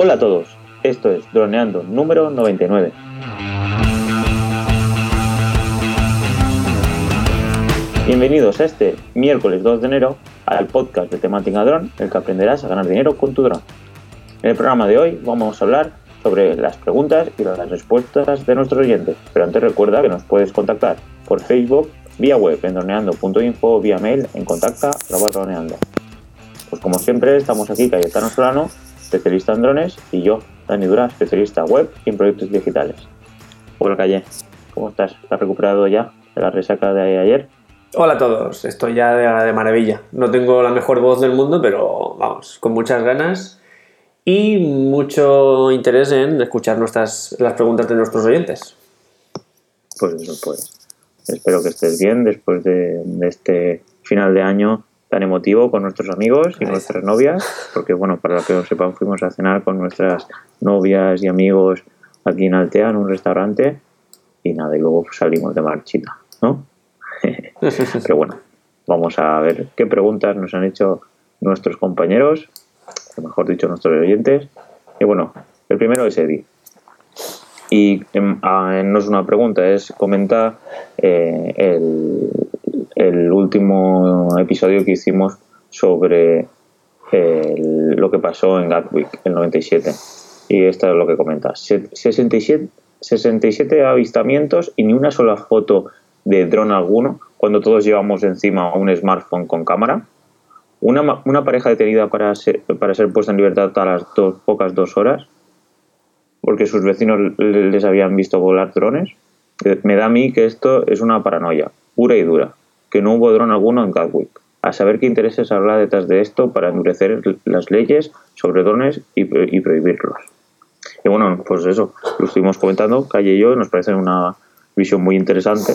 Hola a todos, esto es Droneando número 99. Bienvenidos a este miércoles 2 de enero al podcast de temática dron, el que aprenderás a ganar dinero con tu dron. En el programa de hoy vamos a hablar sobre las preguntas y las respuestas de nuestros oyentes, pero antes recuerda que nos puedes contactar por Facebook, vía web en droneando.info vía mail en contacta droneando. Pues como siempre estamos aquí Cayetano Solano, especialista en drones, y yo, Dani Dura, especialista web y en proyectos digitales. Hola Calle, ¿cómo estás? ¿Estás recuperado ya de la resaca de ayer? Hola a todos, estoy ya de, maravilla. No tengo la mejor voz del mundo, pero vamos, con muchas ganas y mucho interés en escuchar nuestras, las preguntas de nuestros oyentes. Pues eso, pues. Espero que estés bien después de, este final de año tan emotivo con nuestros amigos y nuestras novias, porque bueno, para lo que lo sepan, fuimos a cenar con nuestras novias y amigos aquí en Altea, en un restaurante, y nada, y luego salimos de marchita, ¿no? Pero bueno, vamos a ver qué preguntas nos han hecho nuestros compañeros, o mejor dicho, nuestros oyentes. Y bueno, el primero es Eddie. Y em, ah, no es una pregunta, es comentar eh, el, el, último episodio que hicimos sobre lo que pasó en Gatwick, el 97. Y esto es lo que comenta. 67, 67 avistamientos y ni una sola foto de dron alguno cuando todos llevamos encima un smartphone con cámara. Una, una pareja detenida para ser, para ser puesta en libertad a las dos, pocas dos horas porque sus vecinos les habían visto volar drones. Eh, me da a mí que esto es una paranoia, pura y dura, que no hubo dron alguno en Gatwick. A saber qué intereses habrá detrás de esto para endurecer las leyes sobre drones y, prohibirlos. Y bueno, pues eso, lo estuvimos comentando, Calle y yo, nos parece una visión muy interesante.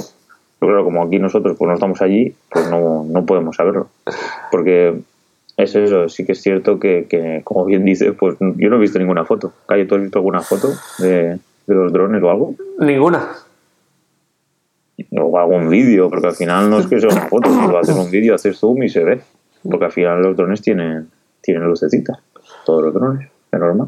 Pero claro, como aquí nosotros pues no estamos allí, pues no, no podemos saberlo. Porque es eso, sí que es cierto que, como bien dice, pues yo no he visto ninguna foto. Calle, ¿tú has visto alguna foto de, los drones o algo? Ninguna. O algún vídeo, porque al final no es que sea una foto, a hacer un vídeo, hacer zoom y se ve. Porque al final los drones tienen, tienen lucecitas, todos los drones, es normal.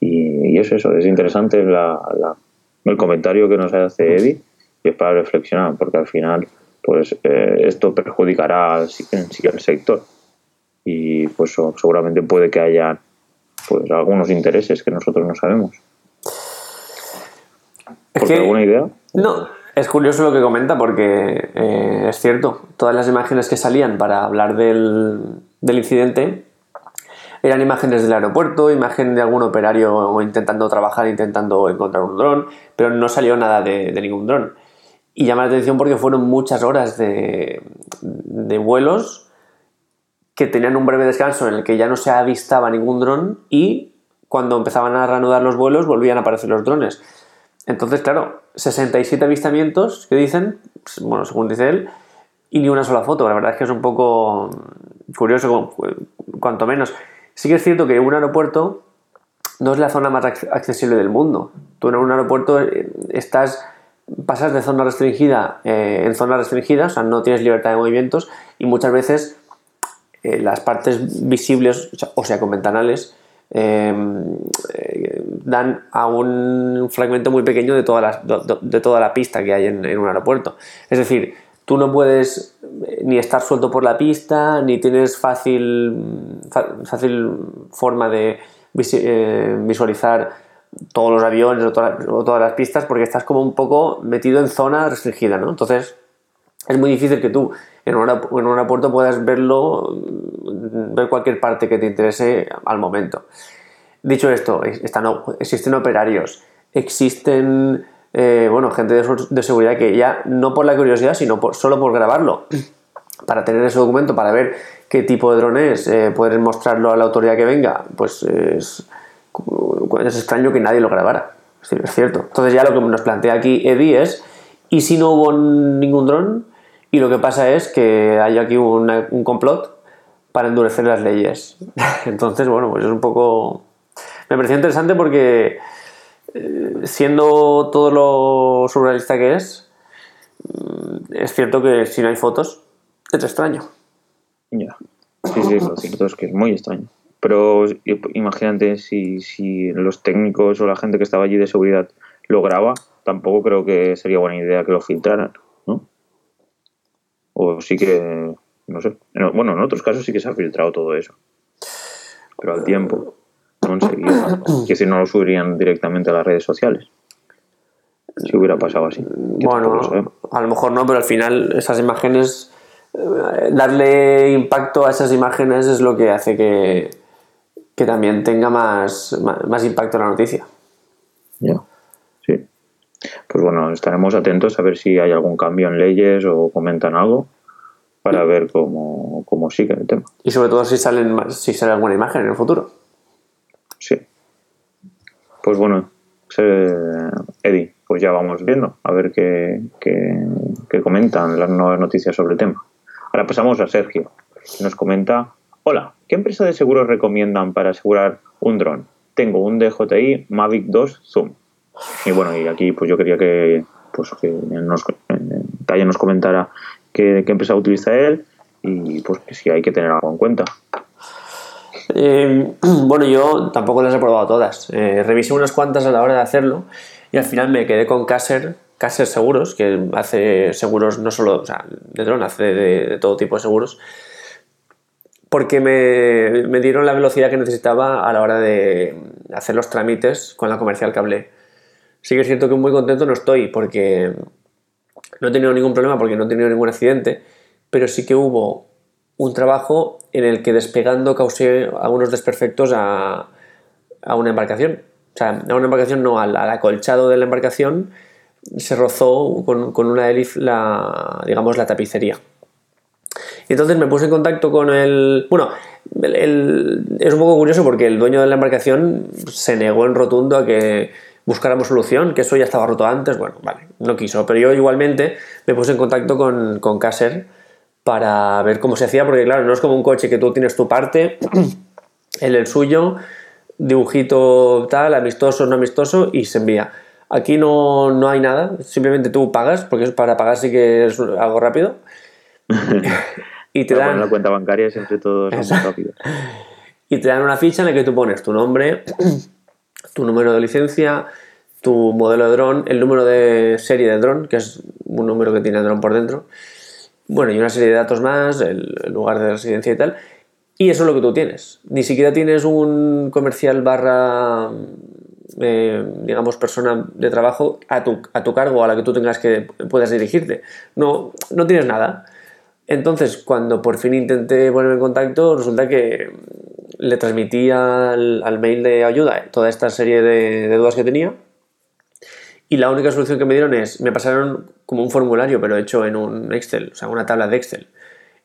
Y, es eso, es interesante el comentario que nos hace Eddie y es para reflexionar, porque al final pues eh, esto perjudicará al, al sector y pues seguramente puede que haya pues algunos intereses que nosotros no sabemos. ¿Por alguna idea? No, es curioso lo que comenta porque eh, es cierto, todas las imágenes que salían para hablar del, del, incidente eran imágenes del aeropuerto, imagen de algún operario intentando trabajar, intentando encontrar un dron, pero no salió nada de, ningún dron. Y llama la atención porque fueron muchas horas de, de vuelos que tenían un breve descanso en el que ya no se avistaba ningún dron y cuando empezaban a reanudar los vuelos volvían a aparecer los drones. Entonces, claro, 67 avistamientos que dicen, bueno, según dice él, y ni una sola foto. La verdad es que es un poco curioso, cuanto menos. Sí que es cierto que un aeropuerto no es la zona más accesible del mundo. Tú en un aeropuerto eh, estás pasas de zona restringida eh, en zona restringida, o sea, no tienes libertad de movimientos y muchas veces eh, las partes visibles, o sea, con ventanales, em, eh, dan a un fragmento muy pequeño de toda la, de, toda la pista que hay en, un aeropuerto. Es decir, tú no puedes eh, ni estar suelto por la pista, ni tienes fácil, fácil forma de visualizar todos los aviones o o todas, las pistas porque estás como un poco metido en zona restringida, ¿no? Entonces, es muy difícil que tú en, un aeropuerto puedas verlo, ver cualquier parte que te interese al momento. Dicho esto, están, existen operarios, existen eh, bueno, gente de, seguridad que ya no por la curiosidad, sino solo por grabarlo, para tener ese documento, para ver qué tipo de dron es, eh, poder mostrarlo a la autoridad que venga, pues es, es extraño que nadie lo grabara. Es cierto. Entonces ya lo que nos plantea aquí Eddie es, ¿y si no hubo ningún dron? Y lo que pasa es que hay aquí un complot para endurecer las leyes. Entonces, bueno, pues es un poco... Me pareció interesante porque eh, siendo todo lo surrealista que es, mm, es cierto que si no hay fotos, es extraño. Ya. Sí, sí, lo cierto es que es muy extraño. pero imagínate si, si los técnicos o la gente que estaba allí de seguridad lo graba, tampoco creo que sería buena idea que lo filtraran. O sí que, no sé, bueno, en otros casos sí que se ha filtrado todo eso, pero al tiempo, no enseguida, que si no lo subirían directamente a las redes sociales. Si hubiera pasado así. Bueno, a lo mejor no, pero al final esas imágenes, eh, darle impacto a esas imágenes es lo que hace que, que también tenga más, más, impacto en la noticia. Ya. Pues bueno, estaremos atentos a ver si hay algún cambio en leyes o comentan algo para ver cómo, cómo sigue el tema. Y sobre todo si, salen, si sale alguna imagen en el futuro. Sí. Pues bueno, Eddie, pues ya vamos viendo a ver qué, qué, comentan las nuevas noticias sobre el tema. Ahora pasamos a Sergio, que nos comenta, hola, ¿qué empresa de seguros recomiendan para asegurar un dron? Tengo un DJI Mavic 2 Zoom. Y bueno, y aquí pues yo quería que, pues, que nos, Taya nos comentara qué, qué empresa utiliza él y pues que si hay que tener algo en cuenta. Eh, bueno, yo tampoco las he probado todas. Eh, revisé unas cuantas a la hora de hacerlo y al final me quedé con Caser, Caser Seguros, que hace seguros no solo de dron, hace de, todo tipo de seguros, porque me, me, dieron la velocidad que necesitaba a la hora de hacer los trámites con la comercial que hablé. Sí que es cierto que muy contento no estoy porque no he tenido ningún problema, porque no he tenido ningún accidente, pero sí que hubo un trabajo en el que despegando causé algunos desperfectos a, una embarcación. O sea, a una embarcación no, al, acolchado de la embarcación se rozó con, con una hélice la, digamos, la tapicería. Y entonces me puse en contacto con el... Bueno, es un poco curioso porque el dueño de la embarcación se negó en rotundo a que buscáramos solución, que eso ya estaba roto antes. Bueno, vale, no quiso. Pero yo igualmente me puse en contacto con, con Caser para ver cómo se hacía, porque claro, no es como un coche que tú tienes tu parte, él el suyo, dibujito tal, amistoso, no amistoso, y se envía. Aquí no, no hay nada, simplemente tú pagas, porque para pagar sí que es algo rápido. y te dan. la cuenta bancaria siempre todo es rápido. Y te dan una ficha en la que tú pones tu nombre, tu número de licencia, tu modelo de dron, el número de serie de dron, que es un número que tiene el dron por dentro, bueno, y una serie de datos más, el, lugar de residencia y tal. Y eso es lo que tú tienes. Ni siquiera tienes un comercial barra, eh, digamos, persona de trabajo a tu, a tu cargo, a la que tú tengas que puedas dirigirte. No, no tienes nada. Entonces, cuando por fin intenté ponerme en contacto, resulta que le transmití al, al mail de ayuda toda esta serie de, dudas que tenía y la única solución que me dieron es, me pasaron como un formulario, pero hecho en un Excel, o sea, una tabla de Excel,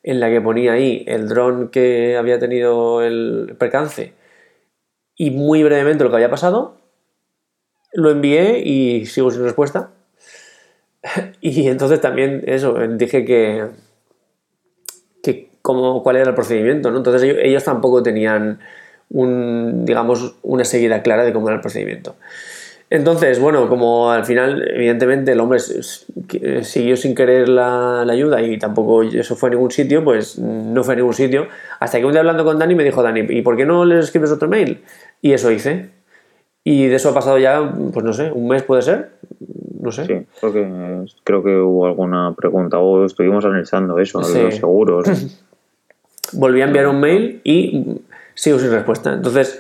en la que ponía ahí el dron que había tenido el percance y muy brevemente lo que había pasado. Lo envié y sigo sin respuesta. Y entonces también eso, dije que, que como, cuál era el procedimiento, ¿no? Entonces ellos, ellos tampoco tenían un, digamos, una seguida clara de cómo era el procedimiento. Entonces, bueno, como al final, evidentemente, el hombre siguió sin querer la, ayuda y tampoco eso fue a ningún sitio, pues no fue a ningún sitio. Hasta que un día hablando con Dani me dijo, Dani, ¿y por qué no le escribes otro mail? Y eso hice. Y de eso ha pasado ya, pues no sé, un mes puede ser. No sé. Sí, porque creo que hubo alguna pregunta o estuvimos analizando eso, los seguros. Volví a enviar un mail y sigo sin respuesta. Entonces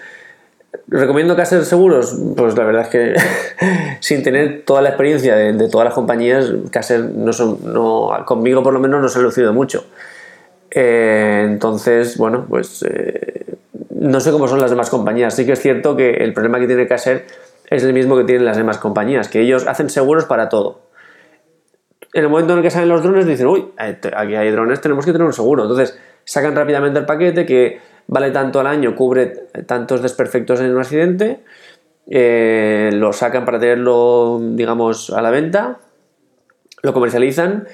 ¿Recomiendo hacer seguros? Pues la verdad es que sin tener toda la experiencia de, todas las compañías, Caser no son, no, conmigo por lo menos no se ha lucido mucho. Eh, entonces, bueno, pues eh, no sé cómo son las demás compañías. Sí que es cierto que el problema que tiene Caser es el mismo que tienen las demás compañías, que ellos hacen seguros para todo. En el momento en el que salen los drones dicen, uy, aquí hay drones, tenemos que tener un seguro. Entonces sacan rápidamente el paquete que vale tanto al año, cubre tantos desperfectos en un accidente, eh, lo sacan para tenerlo, digamos, a la venta, lo comercializan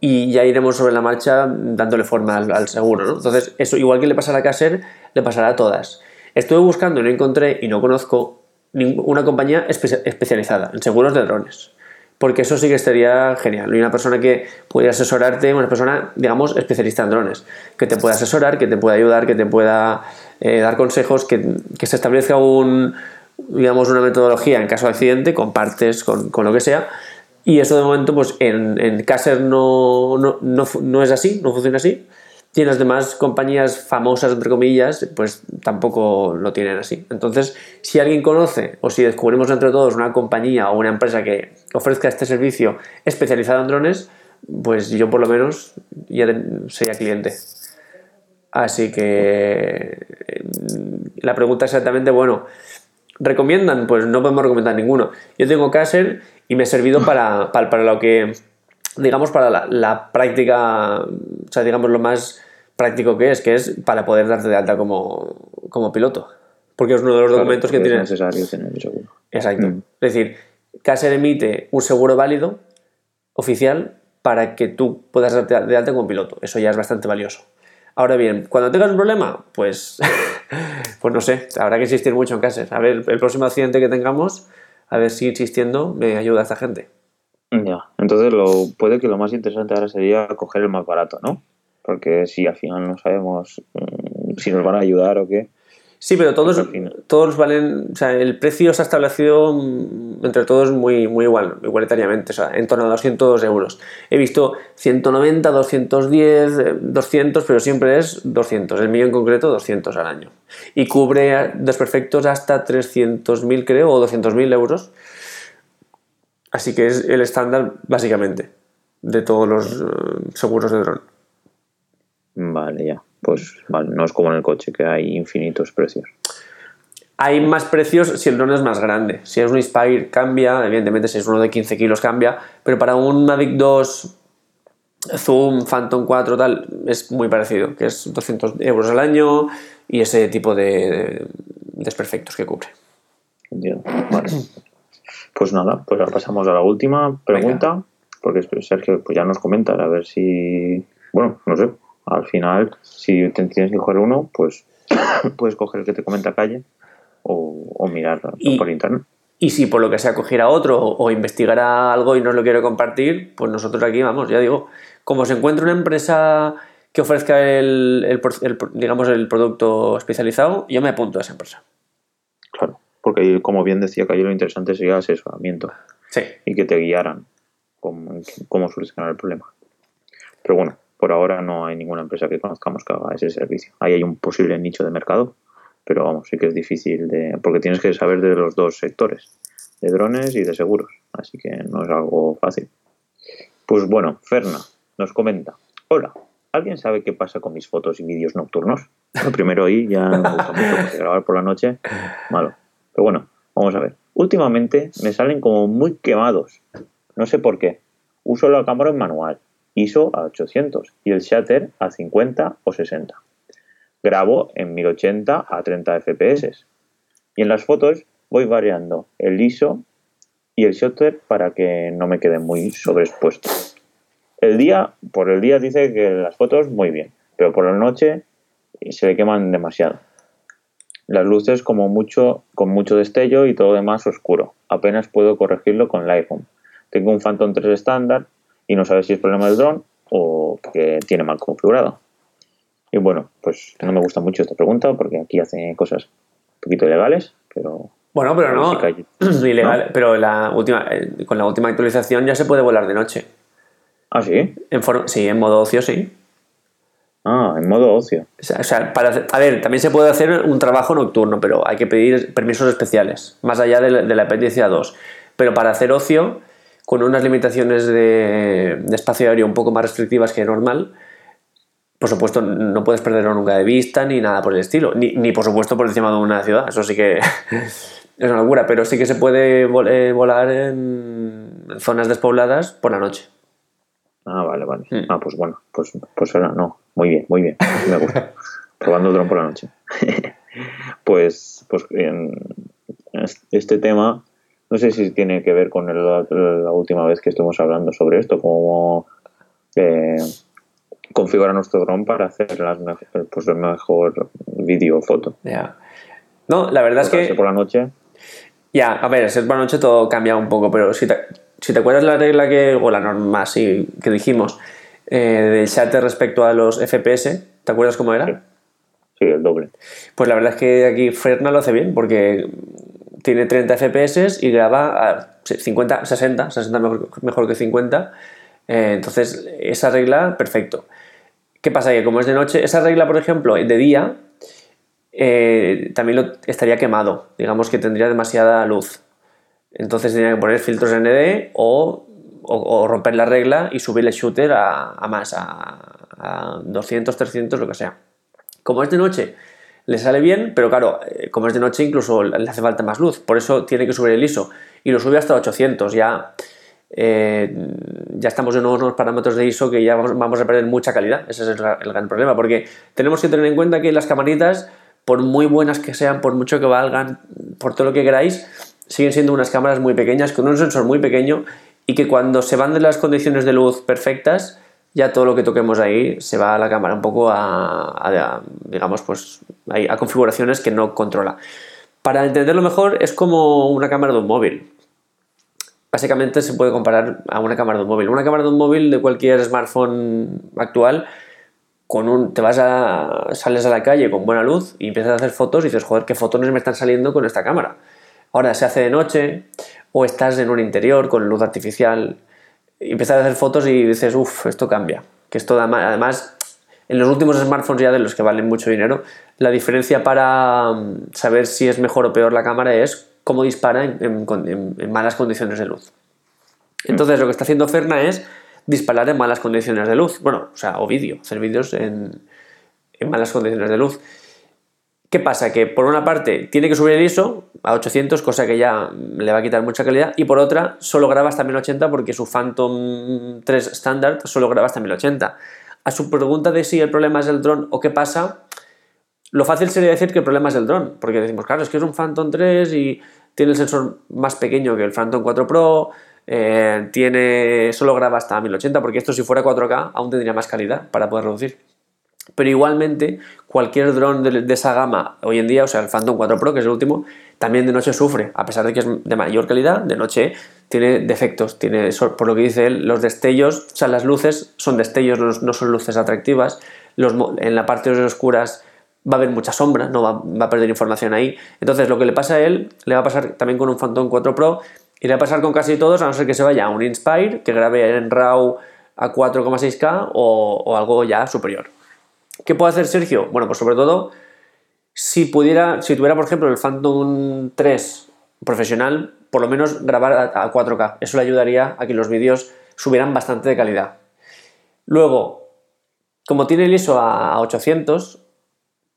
y ya iremos sobre la marcha dándole forma al, seguro. Entonces, eso igual que le pasa a Caser, le pasará a todas. Estuve buscando y no encontré y no conozco ninguna compañía especializada en seguros de drones porque eso sí que estaría genial. Y una persona que pueda asesorarte, una persona, digamos, especialista en drones, que te pueda asesorar, que te pueda ayudar, que te pueda eh, dar consejos, que, se establezca un, digamos, una metodología en caso de accidente, con partes, con, con lo que sea. Y eso de momento, pues en, en Caser no, no, no, no es así, no funciona así. Y las demás compañías famosas, entre comillas, pues tampoco lo tienen así. Entonces, si alguien conoce o si descubrimos entre todos una compañía o una empresa que ofrezca este servicio especializado en drones, pues yo por lo menos ya sería cliente. Así que la pregunta exactamente, bueno, ¿recomiendan? Pues no podemos recomendar ninguno. Yo tengo Caser y me ha servido para, para, lo que, digamos, para la, práctica, o sea, digamos, lo más práctico que es, que es para poder darte de alta como, como piloto. Porque es uno de los documentos que tiene. Es necesario tener el seguro. Exacto. Mm. Es decir, Caser emite un seguro válido, oficial, para que tú puedas darte de alta como piloto. Eso ya es bastante valioso. Ahora bien, cuando tengas un problema, pues, pues no sé, habrá que insistir mucho en Caser. A ver, el próximo accidente que tengamos, a ver si insistiendo me ayuda a esta gente. Ya, entonces lo, puede que lo más interesante ahora sería coger el más barato, ¿no? porque si al final no sabemos mm, si nos van a ayudar o qué. Sí, pero todos, todos valen, o sea, el precio se ha establecido mm, entre todos muy, muy igual, igualitariamente, o sea, en torno a 200 euros. He visto 190, 210, 200, pero siempre es 200, el mío en concreto 200 al año. Y cubre desperfectos hasta 300.000 creo, o 200.000 euros. Así que es el estándar básicamente de todos los eh, seguros de dron. Vale, ya. Pues vale, no es como en el coche que hay infinitos precios. Hay más precios si el dron es más grande. Si es un Inspire cambia, evidentemente si es uno de 15 kilos cambia, pero para un Mavic 2 Zoom, Phantom 4, tal, es muy parecido, que es 200 euros al año y ese tipo de, desperfectos que cubre. Vale. Pues nada, pues ahora pasamos a la última pregunta, porque Sergio pues ya nos comenta, a ver si, bueno, no sé, al final, si te tienes que coger uno, pues puedes coger el que te comenta calle o, mirar por internet. Y si por lo que sea cogiera otro o, investigara algo y no lo quiero compartir, pues nosotros aquí vamos, ya digo, como se encuentra una empresa que ofrezca el, digamos, el producto especializado, yo me apunto a esa empresa. Claro, porque como bien decía Calle, lo interesante sería el asesoramiento. Sí. Y que te guiaran cómo, cómo solucionar el problema. Pero bueno, por ahora no hay ninguna empresa que conozcamos que haga ese servicio. Ahí hay un posible nicho de mercado, pero vamos, sí que es difícil de. porque tienes que saber de los dos sectores, de drones y de seguros, así que no es algo fácil. Pues bueno, Ferna nos comenta: Hola, ¿alguien sabe qué pasa con mis fotos y vídeos nocturnos? Lo primero ahí ya me gusta mucho grabar por la noche, malo. Pero bueno, vamos a ver. Últimamente me salen como muy quemados. No sé por qué. Uso la cámara en manual ISO a 800 y el shutter a 50 o 60. Grabo en 1080 a 30 fps. Y en las fotos voy variando el ISO y el shutter para que no me quede muy sobreexpuesto. El día, por el día dice que las fotos muy bien, pero por la noche se le queman demasiado. Las luces como mucho, con mucho destello y todo demás oscuro. Apenas puedo corregirlo con Lightroom. Tengo un Phantom 3 estándar y no sabes si es problema del dron o que tiene mal configurado. Y bueno, pues no me gusta mucho esta pregunta porque aquí hace cosas un poquito ilegales, pero... Bueno, pero no, ilegal, pero la última, eh, con la última actualización ya se puede volar de noche. ¿Ah, sí? En sí, en modo ocio, sí. Ah, en modo ocio. O sea, para, a ver, también se puede hacer un trabajo nocturno, pero hay que pedir permisos especiales, más allá de la, de la apéndice 2. Pero para hacer ocio, con unas limitaciones de, espacio aéreo un poco más restrictivas que normal, por supuesto, no puedes perderlo nunca de vista ni nada por el estilo, ni, por supuesto por encima de una ciudad, eso sí que es una locura, pero sí que se puede eh, volar en zonas despobladas por la noche. Ah, vale, vale. Mm. Ah, pues bueno, pues, pues no, muy bien, muy bien, me gusta. Probando dron por la noche. pues, pues este tema no sé si tiene que ver con la última vez que estuvimos hablando sobre esto, cómo eh, configurar nuestro dron para hacer las pues, el mejor vídeo o foto. Ya. No, la verdad es que... por la noche. Ya, a ver, si es por la noche todo cambia un poco, pero si te, si te acuerdas la regla que, o la norma sí, que dijimos eh, del shutter respecto a los FPS, ¿te acuerdas cómo era? Sí, el doble. Pues la verdad es que aquí Ferna lo hace bien porque tiene 30 FPS y graba a 50, 60, 60 mejor, mejor que 50. Eh, entonces, esa regla, perfecto. ¿Qué pasa? Que como es de noche, esa regla, por ejemplo, de día, eh, también lo, estaría quemado. Digamos que tendría demasiada luz. Entonces tendría que poner filtros ND o, o, romper la regla y subir el shooter a, a más, a, a 200, 300, lo que sea. Como es de noche, le sale bien, pero claro, eh, como es de noche incluso le hace falta más luz, por eso tiene que subir el ISO. Y lo sube hasta 800, ya, eh, ya estamos en unos parámetros de ISO que ya vamos a perder mucha calidad, ese es el, gran problema, porque tenemos que tener en cuenta que las camaritas, por muy buenas que sean, por mucho que valgan, por todo lo que queráis, siguen siendo unas cámaras muy pequeñas, con un sensor muy pequeño y que cuando se van de las condiciones de luz perfectas, ya todo lo que toquemos ahí se va a la cámara un poco a, digamos, pues a configuraciones que no controla. Para entenderlo mejor, es como una cámara de un móvil. Básicamente se puede comparar a una cámara de un móvil. Una cámara de un móvil de cualquier smartphone actual, con un, te vas a, sales a la calle con buena luz y empiezas a hacer fotos y dices, joder, qué fotones me están saliendo con esta cámara. Ahora se hace de noche o estás en un interior con luz artificial y empiezas a hacer fotos y dices, uff, esto cambia. Que esto además, en los últimos smartphones ya de los que valen mucho dinero, la diferencia para mm, saber si es mejor o peor la cámara es cómo dispara en, malas condiciones de luz. Entonces lo que está haciendo Ferna es disparar en malas condiciones de luz. Bueno, o sea, o vídeo, hacer vídeos en malas condiciones de luz. ¿Qué pasa? Que por una parte tiene que subir el ISO a 800, cosa que ya le va a quitar mucha calidad, y por otra solo graba hasta 1080 porque su Phantom 3 Standard solo graba hasta 1080. A su pregunta de si el problema es el dron o qué pasa, lo fácil sería decir que el problema es el dron, porque decimos, claro, es que es un Phantom 3 y tiene el sensor más pequeño que el Phantom 4 Pro, eh, tiene, solo graba hasta 1080, porque esto si fuera 4K aún tendría más calidad para poder reducir. Pero igualmente, cualquier dron de, esa gama hoy en día, o sea, el Phantom 4 Pro, que es el último, también de noche sufre, a pesar de que es de mayor calidad, de noche tiene defectos, tiene, por lo que dice él, los destellos, o sea, las luces son destellos, no, son luces atractivas, en la parte de oscuras va a haber mucha sombra, no va, a perder información ahí. Entonces, lo que le pasa a él, le va a pasar también con un Phantom 4 Pro, y le va a pasar con casi todos, a no ser que se vaya a un Inspire, que grabe en RAW a 4,6K o algo ya superior. ¿Qué puede hacer Sergio? Bueno, pues sobre todo, si pudiera, si tuviera, por ejemplo, el Phantom 3 profesional, por lo menos grabar a 4K. Eso le ayudaría a que los vídeos subieran bastante de calidad. Luego, como tiene el ISO a 800,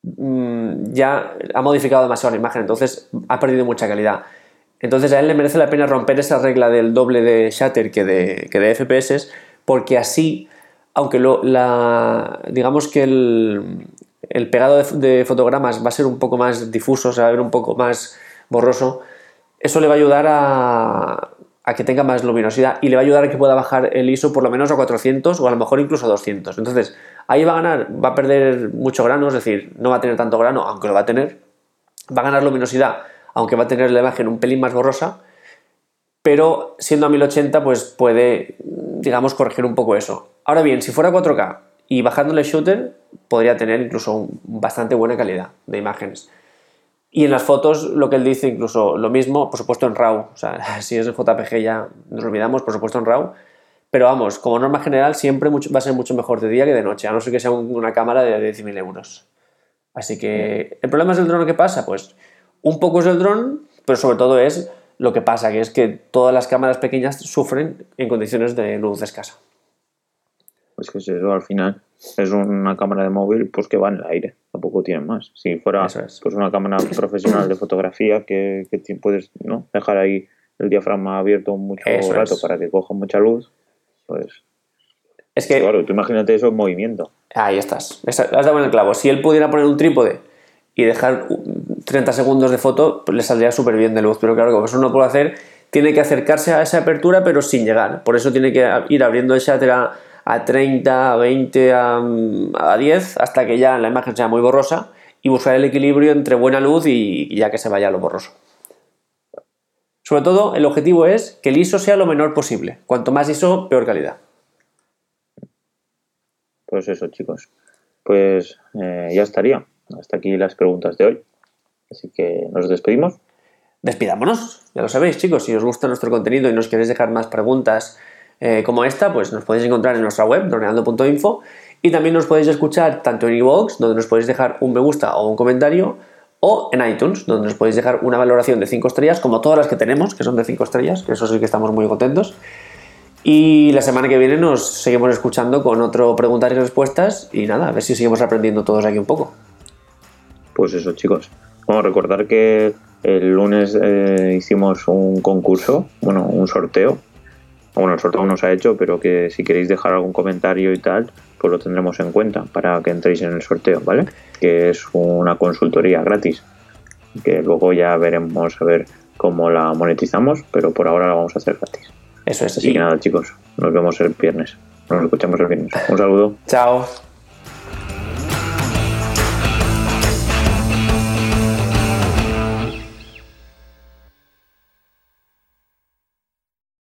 mm, ya ha modificado demasiado la imagen, entonces ha perdido mucha calidad. Entonces a él le merece la pena romper esa regla del doble de shutter que de, que de FPS, porque así aunque lo, la, digamos que el, pegado de, fotogramas va a ser un poco más difuso, se va a ver un poco más borroso, eso le va a ayudar a, que tenga más luminosidad y le va a ayudar a que pueda bajar el ISO por lo menos a 400 o a lo mejor incluso a 200. Entonces, ahí va a ganar, va a perder mucho grano, es decir, no va a tener tanto grano, aunque lo va a tener, va a ganar luminosidad, aunque va a tener la imagen un pelín más borrosa, pero siendo a 1080 pues puede, digamos, corregir un poco eso. Ahora bien, si fuera 4K y bajándole shooter, podría tener incluso bastante buena calidad de imágenes. Y en las fotos, lo que él dice, incluso lo mismo, por supuesto en RAW. O sea, si es en JPG ya nos olvidamos, por supuesto en RAW. Pero vamos, como norma general, siempre va a ser mucho mejor de día que de noche, a no ser que sea una cámara de 10.000 euros. Así que, ¿el problema es el dron qué pasa? Pues un poco es el dron, pero sobre todo es lo que pasa, que es que todas las cámaras pequeñas sufren en condiciones de luz escasa. Es que eso al final es una cámara de móvil pues que va en el aire, tampoco tiene más. Si fuera pues una cámara profesional de fotografía que, puedes ¿no? dejar ahí el diafragma abierto mucho rato para que coja mucha luz, pues... Es que... Claro, tú imagínate eso en movimiento. Ahí estás. Has dado en el clavo. Si él pudiera poner un trípode y dejar 30 segundos de foto, pues le saldría súper bien de luz. Pero claro, como eso no puede hacer, tiene que acercarse a esa apertura, pero sin llegar. Por eso tiene que ir abriendo el shutter a a 30, a 20, a, 10, hasta que ya la imagen sea muy borrosa y buscar el equilibrio entre buena luz y, ya que se vaya lo borroso. Sobre todo, el objetivo es que el ISO sea lo menor posible. Cuanto más ISO, peor calidad. Pues eso, chicos. Pues eh, ya estaría. Hasta aquí las preguntas de hoy. Así que nos despedimos. Despidámonos, ya lo sabéis chicos, si os gusta nuestro contenido y nos queréis dejar más preguntas eh, como esta, pues nos podéis encontrar en nuestra web, dorneando.info, y también nos podéis escuchar tanto en iVoox, donde nos podéis dejar un me gusta o un comentario, o en iTunes, donde nos podéis dejar una valoración de 5 estrellas, como todas las que tenemos, que son de 5 estrellas, que eso sí que estamos muy contentos. Y la semana que viene nos seguimos escuchando con otro preguntas y respuestas, y nada, a ver si seguimos aprendiendo todos aquí un poco. Pues eso, chicos. Vamos a recordar que el lunes eh, hicimos un concurso, bueno, un sorteo. Bueno, el sorteo no se ha hecho, pero que si queréis dejar algún comentario y tal, pues lo tendremos en cuenta para que entréis en el sorteo, ¿vale? Que es una consultoría gratis, que luego ya veremos a ver cómo la monetizamos, pero por ahora la vamos a hacer gratis. Eso es. Así que nada, chicos, nos vemos el viernes. Nos escuchamos el viernes. Un saludo. Chao.